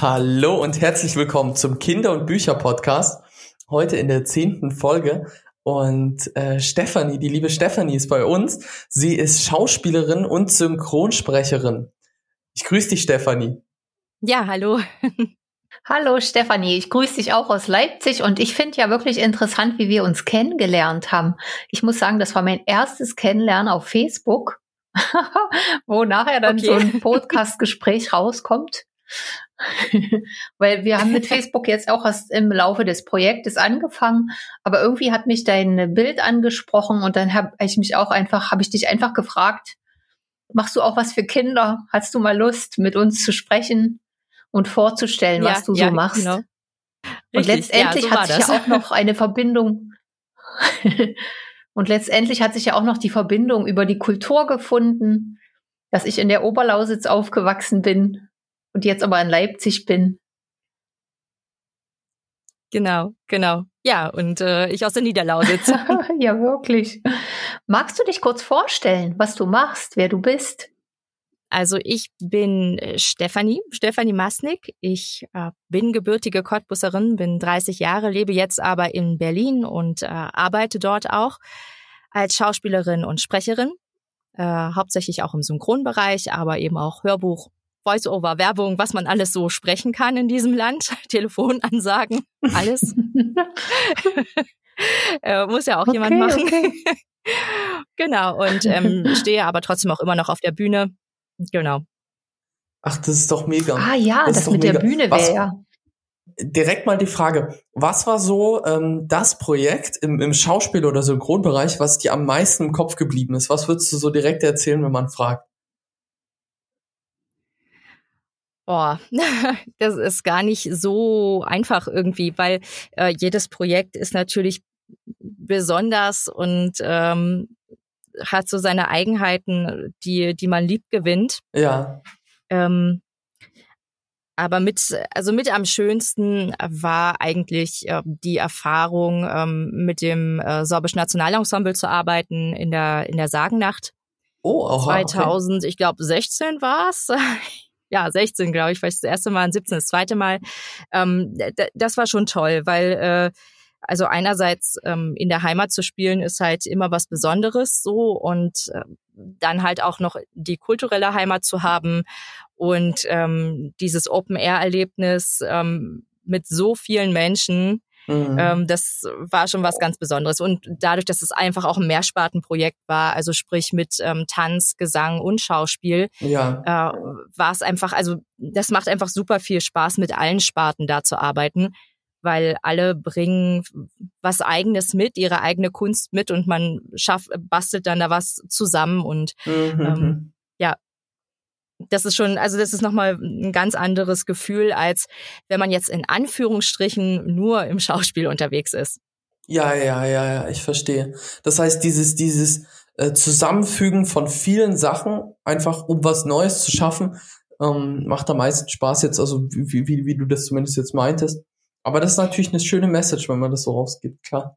Hallo und herzlich willkommen zum Kinder- und Bücher-Podcast. Heute in der zehnten Folge. Und äh, Stefanie, die liebe Stefanie ist bei uns. Sie ist Schauspielerin und Synchronsprecherin. Ich grüße dich, Stefanie. Ja, hallo. Hallo Stefanie, ich grüße dich auch aus Leipzig und ich finde ja wirklich interessant, wie wir uns kennengelernt haben. Ich muss sagen, das war mein erstes Kennenlernen auf Facebook, wo nachher dann okay. so ein Podcast-Gespräch rauskommt. Weil wir haben mit Facebook jetzt auch erst im Laufe des Projektes angefangen, aber irgendwie hat mich dein Bild angesprochen und dann habe ich mich auch einfach, habe ich dich einfach gefragt, machst du auch was für Kinder? Hast du mal Lust, mit uns zu sprechen? und vorzustellen, ja, was du ja, so machst. Genau. und letztendlich ja, so hat sich das. ja auch noch eine Verbindung. und letztendlich hat sich ja auch noch die Verbindung über die Kultur gefunden, dass ich in der Oberlausitz aufgewachsen bin und jetzt aber in Leipzig bin. Genau, genau. Ja, und äh, ich aus der Niederlausitz. ja, wirklich. Magst du dich kurz vorstellen, was du machst, wer du bist? Also ich bin äh, Stefanie, Stefanie Masnik. Ich äh, bin gebürtige Cottbusserin, bin 30 Jahre, lebe jetzt aber in Berlin und äh, arbeite dort auch als Schauspielerin und Sprecherin. Äh, hauptsächlich auch im Synchronbereich, aber eben auch Hörbuch, Voice-over, Werbung, was man alles so sprechen kann in diesem Land, Telefonansagen, alles. äh, muss ja auch okay, jemand machen. Okay. genau, und ähm, stehe aber trotzdem auch immer noch auf der Bühne Genau. Ach, das ist doch mega. Ah ja, das, das mit mega. der Bühne wäre ja. Direkt mal die Frage, was war so ähm, das Projekt im, im Schauspiel- oder Synchronbereich, was dir am meisten im Kopf geblieben ist? Was würdest du so direkt erzählen, wenn man fragt? Boah, das ist gar nicht so einfach irgendwie, weil äh, jedes Projekt ist natürlich besonders und ähm, hat so seine Eigenheiten, die, die man lieb gewinnt. Ja. Ähm, aber mit, also mit am schönsten war eigentlich äh, die Erfahrung, ähm, mit dem äh, Sorbischen Nationalensemble zu arbeiten in der, in der Sagennacht. Oh, aha, 2000, okay. ich glaube 16 war's. ja, 16, glaube ich, vielleicht das erste Mal, 17 das zweite Mal. Ähm, das war schon toll, weil äh, also einerseits ähm, in der Heimat zu spielen ist halt immer was Besonderes so und äh, dann halt auch noch die kulturelle Heimat zu haben und ähm, dieses Open-Air-Erlebnis ähm, mit so vielen Menschen, Mhm. Ähm, das war schon was ganz Besonderes. Und dadurch, dass es einfach auch ein Mehrspartenprojekt war, also sprich mit ähm, Tanz, Gesang und Schauspiel, ja. äh, war es einfach, also das macht einfach super viel Spaß, mit allen Sparten da zu arbeiten weil alle bringen was eigenes mit, ihre eigene Kunst mit und man schafft, bastelt dann da was zusammen und mhm. ähm, ja, das ist schon, also das ist nochmal ein ganz anderes Gefühl, als wenn man jetzt in Anführungsstrichen nur im Schauspiel unterwegs ist. Ja, ja, ja, ja, ich verstehe. Das heißt, dieses, dieses äh, Zusammenfügen von vielen Sachen, einfach um was Neues zu schaffen, ähm, macht am meisten Spaß jetzt, also wie, wie, wie du das zumindest jetzt meintest. Aber das ist natürlich eine schöne Message, wenn man das so rausgibt, klar.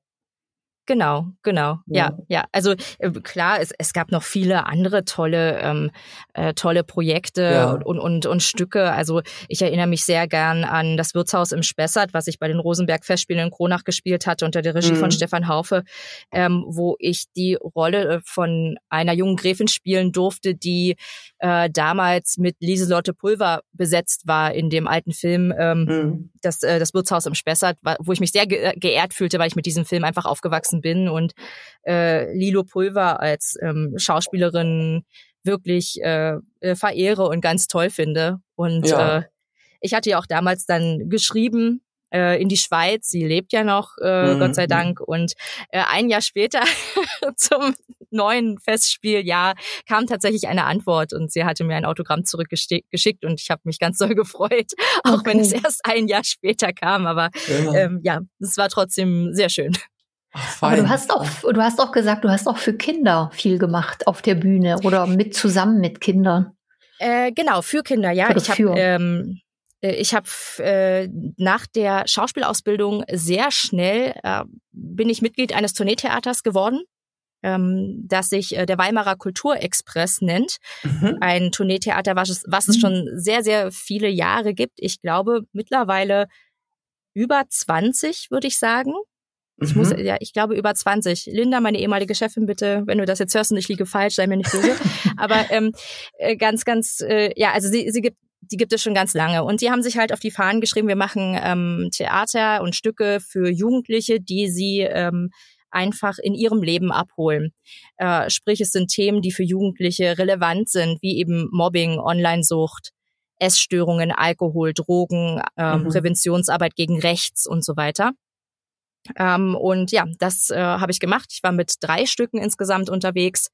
Genau, genau. Ja, ja. ja. Also äh, klar, es, es gab noch viele andere tolle, ähm, äh, tolle Projekte ja. und, und, und Stücke. Also ich erinnere mich sehr gern an das Wirtshaus im Spessart, was ich bei den Rosenberg-Festspielen in Kronach gespielt hatte unter der Regie mhm. von Stefan Haufe, ähm, wo ich die Rolle äh, von einer jungen Gräfin spielen durfte, die äh, damals mit Lieselotte Pulver besetzt war in dem alten Film ähm, mhm. das, äh, das Wirtshaus im Spessart, wo ich mich sehr ge geehrt fühlte, weil ich mit diesem Film einfach aufgewachsen aufgewachsen bin und äh, Lilo Pulver als ähm, Schauspielerin wirklich äh, äh, verehre und ganz toll finde. Und ja. äh, ich hatte ja auch damals dann geschrieben äh, in die Schweiz. Sie lebt ja noch, äh, mhm. Gott sei Dank. Und äh, ein Jahr später zum neuen Festspieljahr kam tatsächlich eine Antwort und sie hatte mir ein Autogramm zurückgeschickt und ich habe mich ganz doll gefreut, auch okay. wenn es erst ein Jahr später kam. Aber ja, ähm, ja es war trotzdem sehr schön. Ach, Aber du hast auch, du hast auch gesagt, du hast auch für Kinder viel gemacht auf der Bühne oder mit zusammen mit Kindern. Äh, genau, für Kinder, ja. Oder ich habe ähm, äh, ich habe äh, nach der Schauspielausbildung sehr schnell äh, bin ich Mitglied eines Tourneetheaters geworden ähm, das sich äh, der Weimarer Kulturexpress nennt. Mhm. Ein Tourneetheater, was es, was es mhm. schon sehr, sehr viele Jahre gibt. Ich glaube mittlerweile über 20, würde ich sagen. Ich mhm. muss, ja, ich glaube über 20. Linda, meine ehemalige Chefin, bitte, wenn du das jetzt hörst und ich liege falsch, sei mir nicht böse. Aber ähm, äh, ganz, ganz, äh, ja, also sie, sie gibt die gibt es schon ganz lange. Und die haben sich halt auf die Fahnen geschrieben, wir machen ähm, Theater und Stücke für Jugendliche, die sie ähm, einfach in ihrem Leben abholen. Äh, sprich, es sind Themen, die für Jugendliche relevant sind, wie eben Mobbing, Onlinesucht, Essstörungen, Alkohol, Drogen, ähm, mhm. Präventionsarbeit gegen Rechts und so weiter. Ähm, und ja, das äh, habe ich gemacht. Ich war mit drei Stücken insgesamt unterwegs,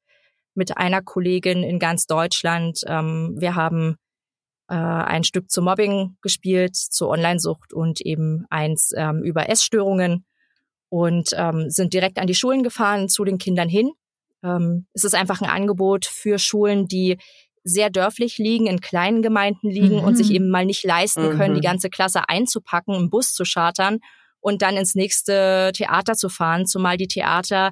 mit einer Kollegin in ganz Deutschland. Ähm, wir haben äh, ein Stück zu Mobbing gespielt, zur Onlinesucht und eben eins ähm, über Essstörungen und ähm, sind direkt an die Schulen gefahren, zu den Kindern hin. Ähm, es ist einfach ein Angebot für Schulen, die sehr dörflich liegen, in kleinen Gemeinden liegen mhm. und sich mhm. eben mal nicht leisten können, mhm. die ganze Klasse einzupacken, einen Bus zu chartern und dann ins nächste Theater zu fahren, zumal die Theater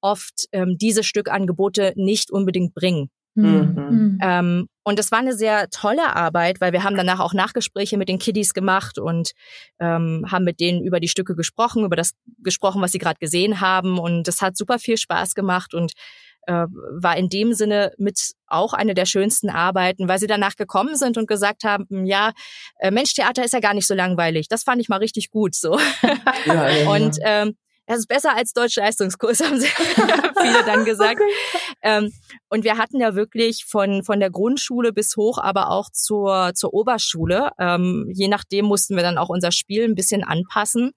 oft ähm, diese Stückangebote nicht unbedingt bringen. Mhm. mhm. Ähm, und das war eine sehr tolle Arbeit, weil wir haben danach auch Nachgespräche mit den Kiddies gemacht und ähm, haben mit denen über die Stücke gesprochen, über das gesprochen, was sie gerade gesehen haben. Und das hat super viel Spaß gemacht und äh, war in dem Sinne mit auch eine der schönsten Arbeiten, weil sie danach gekommen sind und gesagt haben, ja, äh, Mensch, Theater ist ja gar nicht so langweilig. Das fand ich mal richtig gut so. Ja, ja, und ähm, das ist besser als deutsche Leistungskurs, haben sie viele dann gesagt. Okay. Ähm, und wir hatten ja wirklich von, von der Grundschule bis hoch, aber auch zur, zur Oberschule. Ähm, je nachdem mussten wir dann auch unser Spiel ein bisschen anpassen.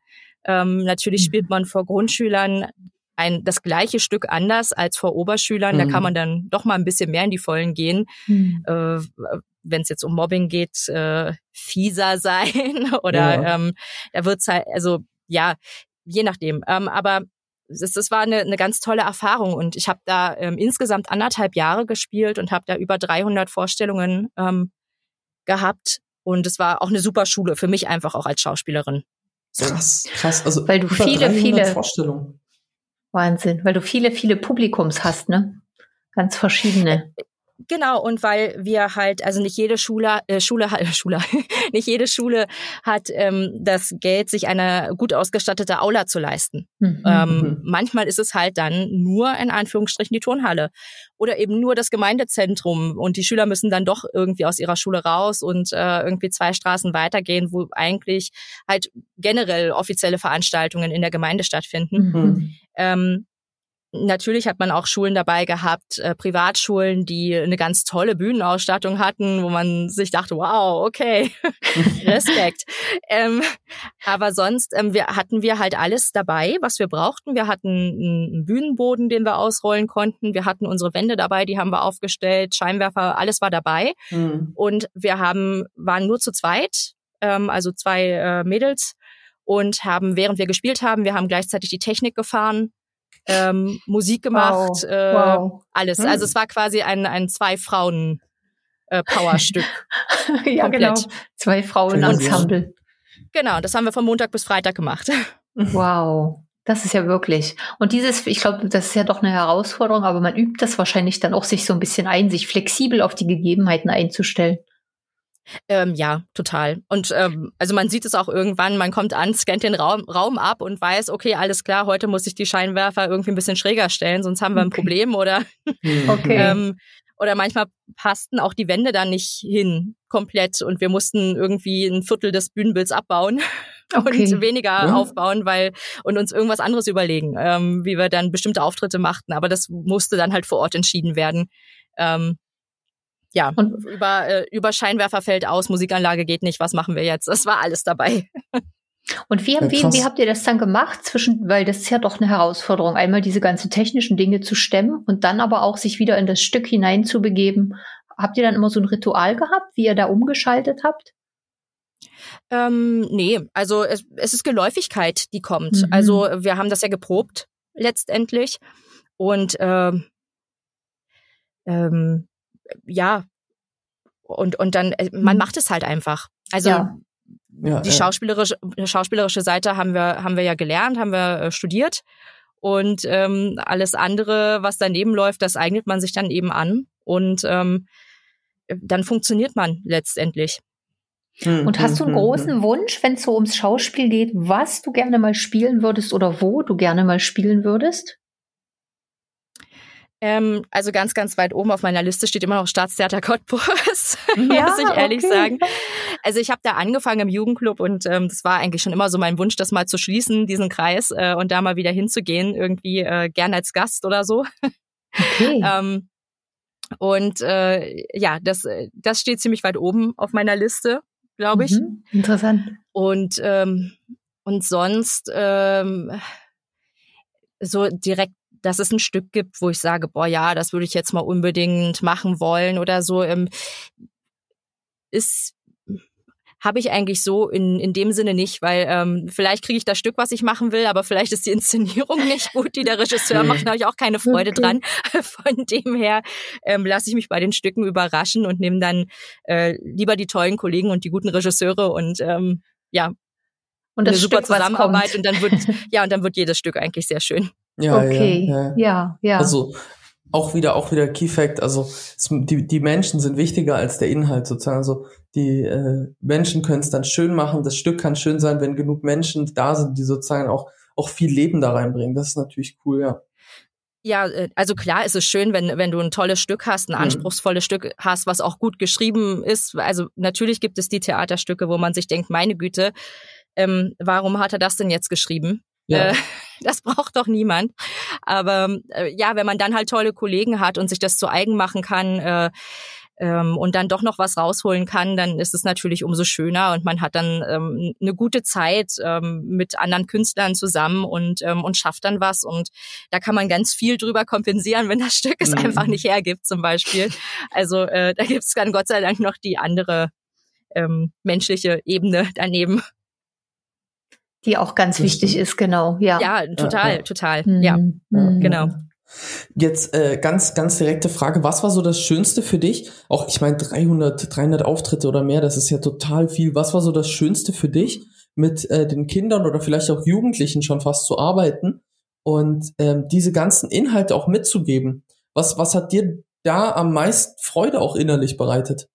Ähm, natürlich mhm. spielt man vor Grundschülern ein, das gleiche Stück anders als vor Oberschülern. Mhm. Da kann man dann doch mal ein bisschen mehr in die Vollen gehen. Mhm. Äh, wenn es jetzt um Mobbing geht, äh, fieser sein oder ja. ähm, da wird's halt, also ja, je nachdem. Ähm, aber es, es war eine, eine ganz tolle Erfahrung und ich habe da ähm, insgesamt anderthalb Jahre gespielt und habe da über 300 Vorstellungen ähm, gehabt und es war auch eine super Schule für mich einfach auch als Schauspielerin. So. Krass, krass. Also weil du viele, viele Vorstellungen. Wahnsinn, weil du viele, viele Publikums hast, ne? Ganz verschiedene. Genau, und weil wir halt, also nicht jede Schule, äh, Schule, äh, Schule, nicht jede Schule hat ähm, das Geld, sich eine gut ausgestattete Aula zu leisten. Mhm. Ähm, mhm. manchmal ist es halt dann nur in Anführungsstrichen die Turnhalle oder eben nur das Gemeindezentrum und die Schüler müssen dann doch irgendwie aus ihrer Schule raus und äh, irgendwie zwei Straßen weitergehen, wo eigentlich halt generell offizielle Veranstaltungen in der Gemeinde stattfinden. Mhm. Ähm, Natürlich hat man auch Schulen dabei gehabt, äh, Privatschulen, die eine ganz tolle Bühnenausstattung hatten, wo man sich dachte, wow, okay, Respekt. Ähm, aber sonst ähm, wir, hatten wir halt alles dabei, was wir brauchten. Wir hatten einen Bühnenboden, den wir ausrollen konnten. Wir hatten unsere Wände dabei, die haben wir aufgestellt, Scheinwerfer, alles war dabei. Mhm. Und wir haben waren nur zu zweit, ähm, also zwei äh, Mädels und haben, während wir gespielt haben, wir haben gleichzeitig die Technik gefahren ähm, Musik gemacht, wow. Äh, wow. alles. Hm. Also es war quasi ein, ein zwei Frauen äh, Powerstück. ja, Komplett. genau. Zwei Frauen Ensemble. Genau, das haben wir von Montag bis Freitag gemacht. wow. Das ist ja wirklich. Und dieses, ich glaube, das ist ja doch eine Herausforderung, aber man übt das wahrscheinlich dann auch sich so ein bisschen ein, sich flexibel auf die Gegebenheiten einzustellen. Ähm, ja, total. Und ähm, also man sieht es auch irgendwann, man kommt an, scannt den Raum, Raum ab und weiß, okay, alles klar, heute muss ich die Scheinwerfer irgendwie ein bisschen schräger stellen, sonst haben wir ein Problem oder hm. okay. ähm, oder manchmal passten auch die Wände da nicht hin komplett und wir mussten irgendwie ein Viertel des Bühnenbilds abbauen okay. und weniger ja. aufbauen, weil und uns irgendwas anderes überlegen, ähm, wie wir dann bestimmte Auftritte machten. Aber das musste dann halt vor Ort entschieden werden. Ähm, ja, und über, äh, über Scheinwerfer fällt aus, Musikanlage geht nicht, was machen wir jetzt? Das war alles dabei. Und wie, wie, wie habt ihr das dann gemacht zwischen, weil das ist ja doch eine Herausforderung, einmal diese ganzen technischen Dinge zu stemmen und dann aber auch sich wieder in das Stück hineinzubegeben. Habt ihr dann immer so ein Ritual gehabt, wie ihr da umgeschaltet habt? Ähm, nee, also es, es ist Geläufigkeit, die kommt. Mhm. Also wir haben das ja geprobt letztendlich und ähm, ähm, ja, und, und dann, äh, man mhm. macht es halt einfach. Also ja. die schauspielerische, schauspielerische Seite haben wir, haben wir ja gelernt, haben wir äh, studiert. und ähm, alles andere, was daneben läuft, das eignet man sich dann eben an und ähm, dann funktioniert man letztendlich. Hm, und hast du einen hm, hm, großen Wunsch, wenn es so ums Schauspiel geht, was du gerne mal spielen würdest oder wo du gerne mal spielen würdest? Ähm, also ganz, ganz weit oben auf meiner Liste steht immer noch Staatstheater Cottbus, ja, muss ich ehrlich okay. sagen. Also ich habe da angefangen im Jugendclub und ähm, das war eigentlich schon immer so mein Wunsch, das mal zu schließen, diesen Kreis äh, und da mal wieder hinzugehen, irgendwie äh, gern als Gast oder so. Okay. ähm, und äh, ja, das, das steht ziemlich weit oben auf meiner Liste glaube ich. Mhm, interessant. Und, ähm, und sonst ähm, so direkt, dass es ein Stück gibt, wo ich sage, boah, ja, das würde ich jetzt mal unbedingt machen wollen oder so, ähm, ist habe ich eigentlich so in, in dem Sinne nicht, weil ähm, vielleicht kriege ich das Stück, was ich machen will, aber vielleicht ist die Inszenierung nicht gut, die der Regisseur macht, da habe ich auch keine Freude dran. Von dem her ähm, lasse ich mich bei den Stücken überraschen und nehme dann äh, lieber die tollen Kollegen und die guten Regisseure und ähm, ja, und das eine super Stück, Zusammenarbeit und dann wird ja und dann wird jedes Stück eigentlich sehr schön. Ja, okay, ja, ja. ja, ja. Also auch wieder, auch wieder Key Fact, also es, die, die Menschen sind wichtiger als der Inhalt sozusagen. Also die äh, Menschen können es dann schön machen, das Stück kann schön sein, wenn genug Menschen da sind, die sozusagen auch, auch viel Leben da reinbringen. Das ist natürlich cool, ja. Ja, äh, also klar ist es schön, wenn, wenn du ein tolles Stück hast, ein mhm. anspruchsvolles mhm. Stück hast, was auch gut geschrieben ist. Also natürlich gibt es die Theaterstücke, wo man sich denkt, meine Güte, ähm, warum hat er das denn jetzt geschrieben? Ja. Äh, das braucht doch niemand. Aber äh, ja, wenn man dann halt tolle Kollegen hat und sich das zu eigen machen kann äh, ähm, und dann doch noch was rausholen kann, dann ist es natürlich umso schöner und man hat dann ähm, eine gute Zeit ähm, mit anderen Künstlern zusammen und, ähm, und schafft dann was. Und da kann man ganz viel drüber kompensieren, wenn das Stück es mhm. einfach nicht hergibt zum Beispiel. Also äh, da gibt es dann Gott sei Dank noch die andere ähm, menschliche Ebene daneben die auch ganz wichtig ist, genau. Ja, ja total, ja, ja. total. Mhm. Ja, mhm. genau. Jetzt äh, ganz, ganz direkte Frage. Was war so das Schönste für dich? Auch, ich meine, 300, 300 Auftritte oder mehr, das ist ja total viel. Was war so das Schönste für dich, mit äh, den Kindern oder vielleicht auch Jugendlichen schon fast zu arbeiten und ähm, diese ganzen Inhalte auch mitzugeben? Was, was hat dir da am meisten Freude auch innerlich bereitet?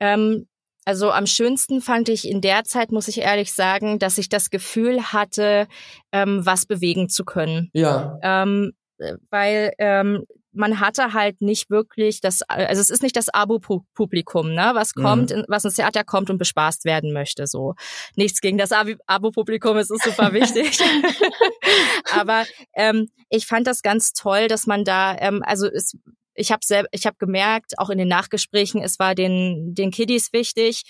Ähm, also am schönsten fand ich in der Zeit, muss ich ehrlich sagen, dass ich das Gefühl hatte, ähm, was bewegen zu können. Ja. Ähm, weil ähm, man hatte halt nicht wirklich das, also es ist nicht das Abo-Publikum, ne, was mhm. kommt, mhm. was ins Theater kommt und bespaßt werden möchte, so. Nichts gegen das Abo-Publikum, es ist super wichtig. Aber ähm, ich fand das ganz toll, dass man da, ähm, also es ich habe ich habe gemerkt, auch in den Nachgesprächen, es war den den Kiddies wichtig,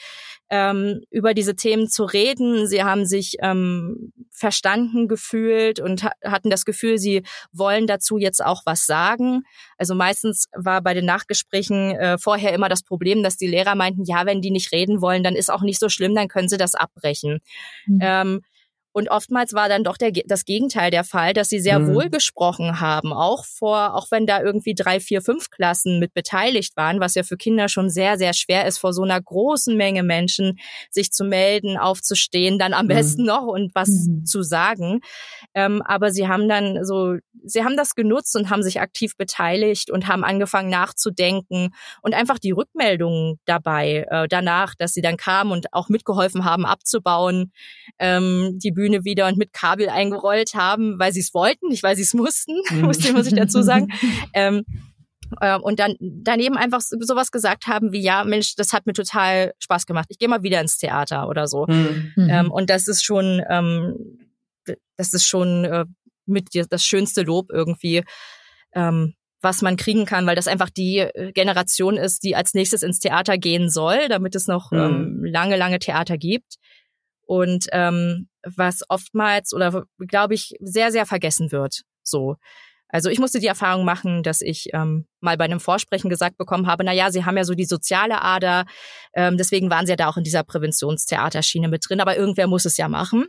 ähm, über diese Themen zu reden. Sie haben sich ähm, verstanden gefühlt und ha hatten das Gefühl, sie wollen dazu jetzt auch was sagen. Also meistens war bei den Nachgesprächen äh, vorher immer das Problem, dass die Lehrer meinten, ja, wenn die nicht reden wollen, dann ist auch nicht so schlimm, dann können sie das abbrechen. Mhm. Ähm, und oftmals war dann doch der, das Gegenteil der Fall, dass sie sehr mhm. wohl gesprochen haben, auch vor, auch wenn da irgendwie drei, vier, fünf Klassen mit beteiligt waren, was ja für Kinder schon sehr, sehr schwer ist, vor so einer großen Menge Menschen sich zu melden, aufzustehen, dann am mhm. besten noch und was mhm. zu sagen. Ähm, aber sie haben dann so, sie haben das genutzt und haben sich aktiv beteiligt und haben angefangen nachzudenken und einfach die Rückmeldungen dabei äh, danach, dass sie dann kamen und auch mitgeholfen haben abzubauen, ähm, die Bühne wieder und mit Kabel eingerollt haben, weil sie es wollten, nicht weil sie es mussten, mhm. muss ich dazu sagen. ähm, äh, und dann daneben einfach sowas gesagt haben wie, ja, Mensch, das hat mir total Spaß gemacht. Ich gehe mal wieder ins Theater oder so. Mhm. Ähm, und das ist schon, ähm, das ist schon äh, mit das schönste Lob irgendwie, ähm, was man kriegen kann, weil das einfach die Generation ist, die als nächstes ins Theater gehen soll, damit es noch mhm. ähm, lange, lange Theater gibt. Und ähm, was oftmals oder glaube ich sehr, sehr vergessen wird. So. Also ich musste die Erfahrung machen, dass ich ähm, mal bei einem Vorsprechen gesagt bekommen habe, na ja, Sie haben ja so die soziale Ader, ähm, deswegen waren Sie ja da auch in dieser Präventionstheaterschiene mit drin, aber irgendwer muss es ja machen.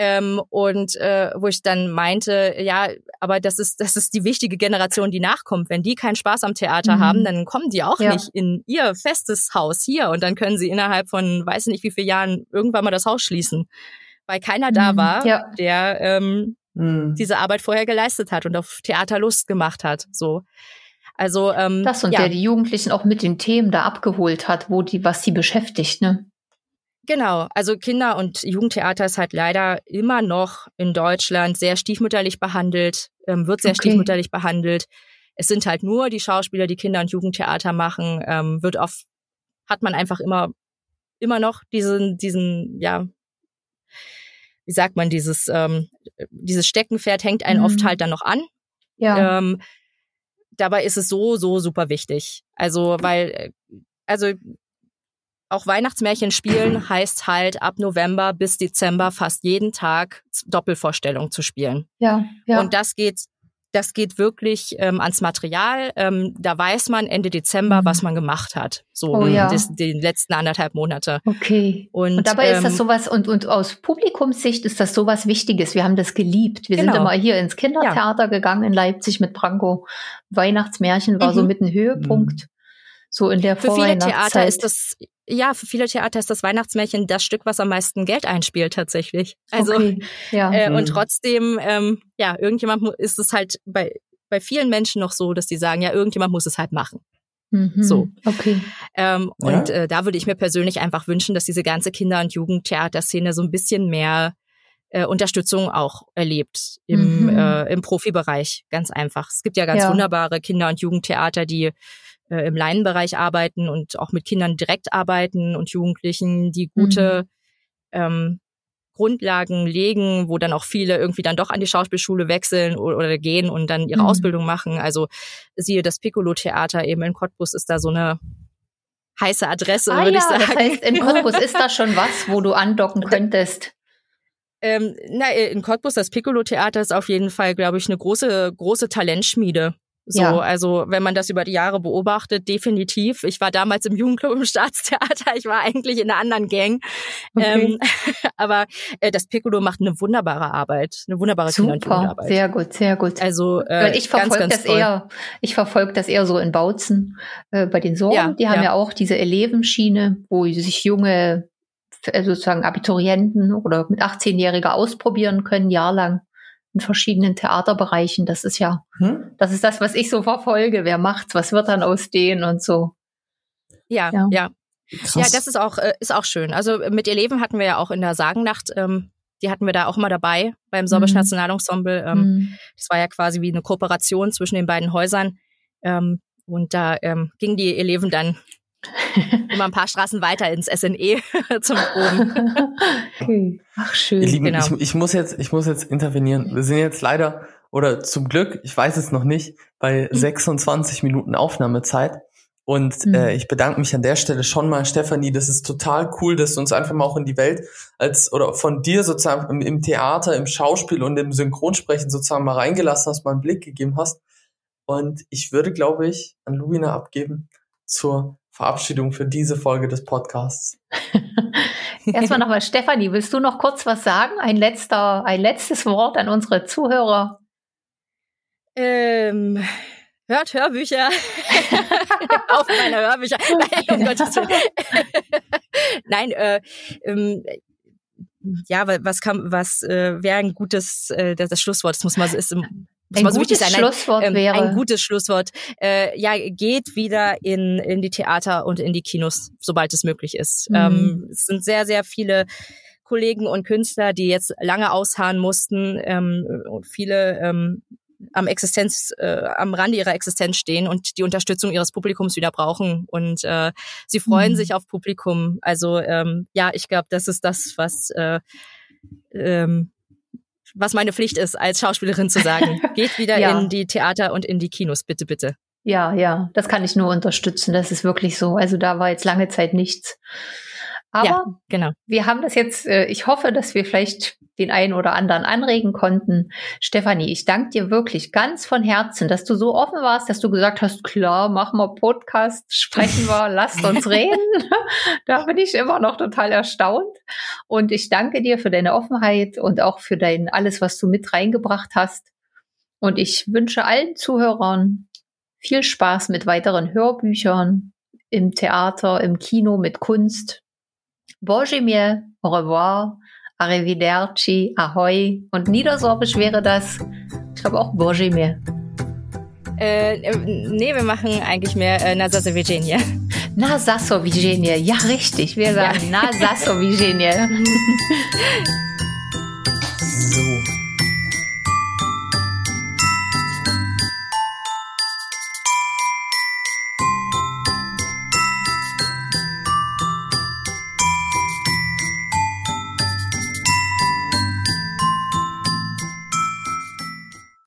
Ähm, und äh, wo ich dann meinte, ja, aber das ist das ist die wichtige Generation, die nachkommt. Wenn die keinen Spaß am Theater mhm. haben, dann kommen die auch ja. nicht in ihr festes Haus hier und dann können sie innerhalb von weiß nicht wie vielen Jahren irgendwann mal das Haus schließen weil keiner da mhm. war, ja. der ähm, mhm. diese Arbeit vorher geleistet hat und auf Theater Lust gemacht hat. So. Also ähm, das und ja. der die Jugendlichen auch mit den Themen da abgeholt hat, wo die was sie beschäftigt, ne? Genau, also Kinder- und Jugendtheater ist halt leider immer noch in Deutschland sehr stiefmütterlich behandelt, ähm, wird sehr okay. stiefmütterlich behandelt. Es sind halt nur die Schauspieler, die Kinder- und Jugendtheater machen, ähm, wird oft, hat man einfach immer, immer noch diesen, diesen, ja, wie sagt man, dieses, ähm, dieses Steckenpferd hängt einen mhm. oft halt dann noch an. Ja. Ähm, dabei ist es so, so super wichtig. Also, weil, äh, also auch Weihnachtsmärchen spielen heißt halt ab November bis Dezember fast jeden Tag Doppelvorstellung zu spielen. Ja, ja. Und das geht, das geht wirklich ähm, ans Material. Ähm, da weiß man Ende Dezember, mhm. was man gemacht hat. So oh, ja. des, die letzten anderthalb Monate. Okay. Und, und dabei ähm, ist das ähm, sowas, und, und aus Publikumssicht ist das sowas Wichtiges. Wir haben das geliebt. Wir genau. sind immer hier ins Kindertheater ja. gegangen in Leipzig mit Branko. Weihnachtsmärchen war mhm. so mit ein Höhepunkt. Mhm. So in der Für viele Theater ist das ja, für viele Theater ist das Weihnachtsmärchen das Stück, was am meisten Geld einspielt tatsächlich. Also okay. ja. äh, und mhm. trotzdem, ähm, ja, irgendjemand ist es halt bei bei vielen Menschen noch so, dass die sagen, ja, irgendjemand muss es halt machen. Mhm. So. Okay. Ähm, ja. Und äh, da würde ich mir persönlich einfach wünschen, dass diese ganze Kinder- und Jugendtheaterszene so ein bisschen mehr äh, Unterstützung auch erlebt im, mhm. äh, im Profibereich. Ganz einfach. Es gibt ja ganz ja. wunderbare Kinder- und Jugendtheater, die äh, im Leinenbereich arbeiten und auch mit Kindern direkt arbeiten und Jugendlichen, die gute mhm. ähm, Grundlagen legen, wo dann auch viele irgendwie dann doch an die Schauspielschule wechseln oder, oder gehen und dann ihre mhm. Ausbildung machen. Also siehe das Piccolo-Theater eben in Cottbus ist da so eine heiße Adresse, ah, würde ja, ich sagen. Das heißt, in Cottbus ist da schon was, wo du andocken könntest. Ähm, na, in Cottbus, das Piccolo-Theater ist auf jeden Fall, glaube ich, eine große, große Talentschmiede. So, ja. also wenn man das über die Jahre beobachtet, definitiv. Ich war damals im Jugendclub im Staatstheater, ich war eigentlich in einer anderen Gang. Okay. Ähm, aber äh, das Piccolo macht eine wunderbare Arbeit, eine wunderbare Super, sehr gut, sehr gut. Also äh, ich verfolge das toll. eher, ich verfolge das eher so in Bautzen äh, bei den Sorgen. Ja, die haben ja. ja auch diese Elevenschiene, wo sich junge äh, sozusagen Abiturienten oder mit 18-Jähriger ausprobieren können, jahrelang in verschiedenen Theaterbereichen. Das ist ja, hm? das ist das, was ich so verfolge. Wer macht's? Was wird dann aus denen und so? Ja, ja. Ja, ja das ist auch, äh, ist auch schön. Also mit ihr Leben hatten wir ja auch in der Sagennacht, ähm, die hatten wir da auch mal dabei beim Sorbischen mhm. Nationalensemble. Ähm, mhm. Das war ja quasi wie eine Kooperation zwischen den beiden Häusern. Ähm, und da ähm, ging die Eleven dann Immer ein paar Straßen weiter ins SNE zum Proben. Okay. Ach schön. Ihr Lieben, genau. ich, ich, muss jetzt, ich muss jetzt intervenieren. Wir sind jetzt leider oder zum Glück, ich weiß es noch nicht, bei 26 mhm. Minuten Aufnahmezeit. Und mhm. äh, ich bedanke mich an der Stelle schon mal, Stefanie. Das ist total cool, dass du uns einfach mal auch in die Welt als oder von dir sozusagen im, im Theater, im Schauspiel und im Synchronsprechen sozusagen mal reingelassen hast, mal einen Blick gegeben hast. Und ich würde, glaube ich, an Luina abgeben zur Verabschiedung für diese Folge des Podcasts. Erstmal nochmal, Stefanie, willst du noch kurz was sagen? Ein letzter, ein letztes Wort an unsere Zuhörer. Ähm, hört Hörbücher. Auf meine Hörbücher. Nein, um Gottes Willen. Nein, äh, ähm, ja, was kann, was äh, wäre ein gutes, äh, das, das Schlusswort, das muss man, ist im ein gutes wichtig sein. Schlusswort ein, wäre. Ein gutes Schlusswort. Äh, ja, geht wieder in, in die Theater und in die Kinos, sobald es möglich ist. Mhm. Ähm, es sind sehr, sehr viele Kollegen und Künstler, die jetzt lange ausharren mussten ähm, und viele ähm, am Existenz, äh, am Rande ihrer Existenz stehen und die Unterstützung ihres Publikums wieder brauchen. Und äh, sie freuen mhm. sich auf Publikum. Also ähm, ja, ich glaube, das ist das, was äh, ähm, was meine Pflicht ist, als Schauspielerin zu sagen. Geht wieder ja. in die Theater und in die Kinos, bitte, bitte. Ja, ja, das kann ich nur unterstützen. Das ist wirklich so. Also da war jetzt lange Zeit nichts. Aber ja, genau. wir haben das jetzt, äh, ich hoffe, dass wir vielleicht den einen oder anderen anregen konnten. Stefanie, ich danke dir wirklich ganz von Herzen, dass du so offen warst, dass du gesagt hast, klar, machen wir Podcast, sprechen wir, lasst uns reden. da bin ich immer noch total erstaunt. Und ich danke dir für deine Offenheit und auch für dein alles, was du mit reingebracht hast. Und ich wünsche allen Zuhörern viel Spaß mit weiteren Hörbüchern im Theater, im Kino, mit Kunst. Bonjour, au revoir Arrivederci, Ahoi. Und Niedersorbisch wäre das, ich glaube auch Božemir. Äh, äh, nee, wir machen eigentlich mehr äh, Nasaso Virginia. Nasaso Virginia, ja richtig. Wir sagen ja. Nasaso Virginia.